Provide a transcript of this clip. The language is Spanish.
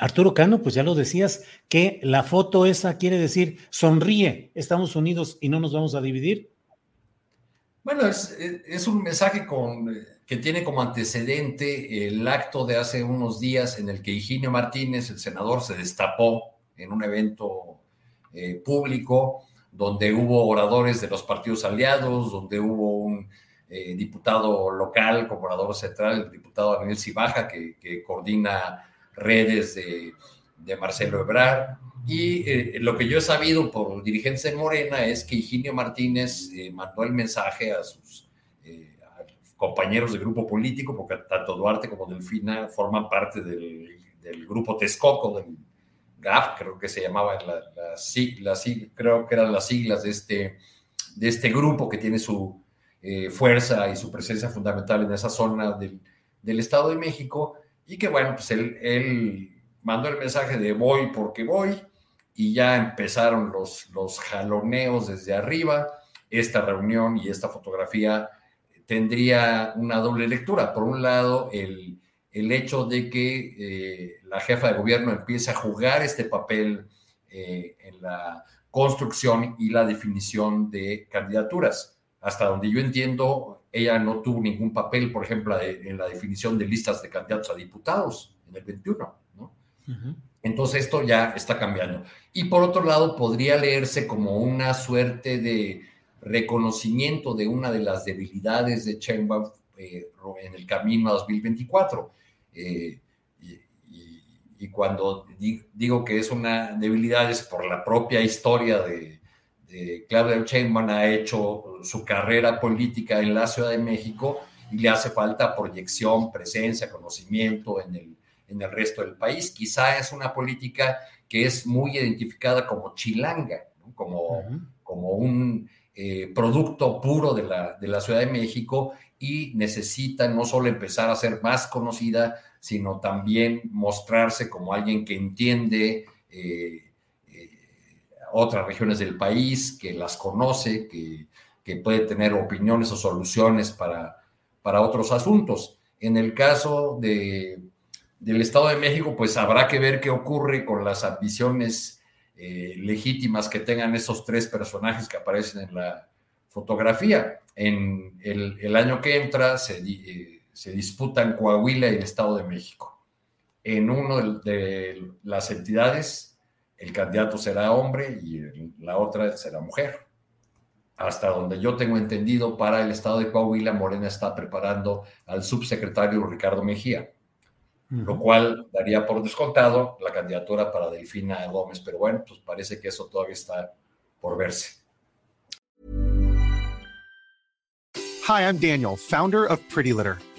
Arturo Cano, pues ya lo decías, que la foto esa quiere decir sonríe, estamos unidos y no nos vamos a dividir. Bueno, es, un mensaje con, que tiene como antecedente el acto de hace unos días en el que Higinio Martínez, el senador, se destapó en un evento eh, público donde hubo oradores de los partidos aliados, donde hubo un eh, diputado local como orador central, el diputado Daniel Cibaja, que coordina redes de, de Marcelo Ebrard. Y eh, lo que yo he sabido por dirigentes de Morena es que Higinio Martínez eh, mandó el mensaje a sus eh, a compañeros de grupo político, porque tanto Duarte como Delfina forman parte del, del grupo Texcoco, del GAF, creo que se llamaba, la, la, la, creo que eran las siglas de este, de este grupo que tiene su fuerza y su presencia fundamental en esa zona del, del Estado de México y que bueno, pues él, mandó el mensaje de voy porque voy y ya empezaron los, los jaloneos desde arriba. Esta reunión y esta fotografía tendría una doble lectura. Por un lado, el, el hecho de que eh, la jefa de gobierno empiece a jugar este papel eh, en la construcción y la definición de candidaturas. Hasta donde yo entiendo, ella no tuvo ningún papel, por ejemplo, en la definición de listas de candidatos a diputados en el 21, ¿no? Uh -huh. Entonces esto ya está cambiando. Y por otro lado, podría leerse como una suerte de reconocimiento de una de las debilidades de Sheinbaum eh, en el camino a 2024. Eh, y, y, y, cuando di, digo que es una debilidad es por la propia historia de, de Claudia Sheinbaum ha hecho su carrera política en la Ciudad de México y le hace falta proyección, presencia, conocimiento en el, en el resto del país. Quizá es una política que es muy identificada como chilanga, ¿no? como, uh -huh. como un eh, producto puro de la, de la Ciudad de México y necesita no solo empezar a ser más conocida, sino también mostrarse como alguien que entiende eh, otras regiones del país, que las conoce, que, que puede tener opiniones o soluciones para, para, otros asuntos. En el caso de, del Estado de México, pues habrá que ver qué ocurre con las ambiciones eh, legítimas que tengan esos tres personajes que aparecen en la fotografía. En el, año que entra se, eh, se disputan Coahuila y el Estado de México. En uno de las entidades el candidato será hombre y la otra será mujer. Hasta donde yo tengo entendido, para el estado de Coahuila, Morena está preparando al subsecretario Ricardo Mejía, uh -huh. lo cual daría por descontado la candidatura para Delfina Gómez. Pero bueno, pues parece que eso todavía está por verse. Hi, I'm Daniel, founder of Pretty Litter.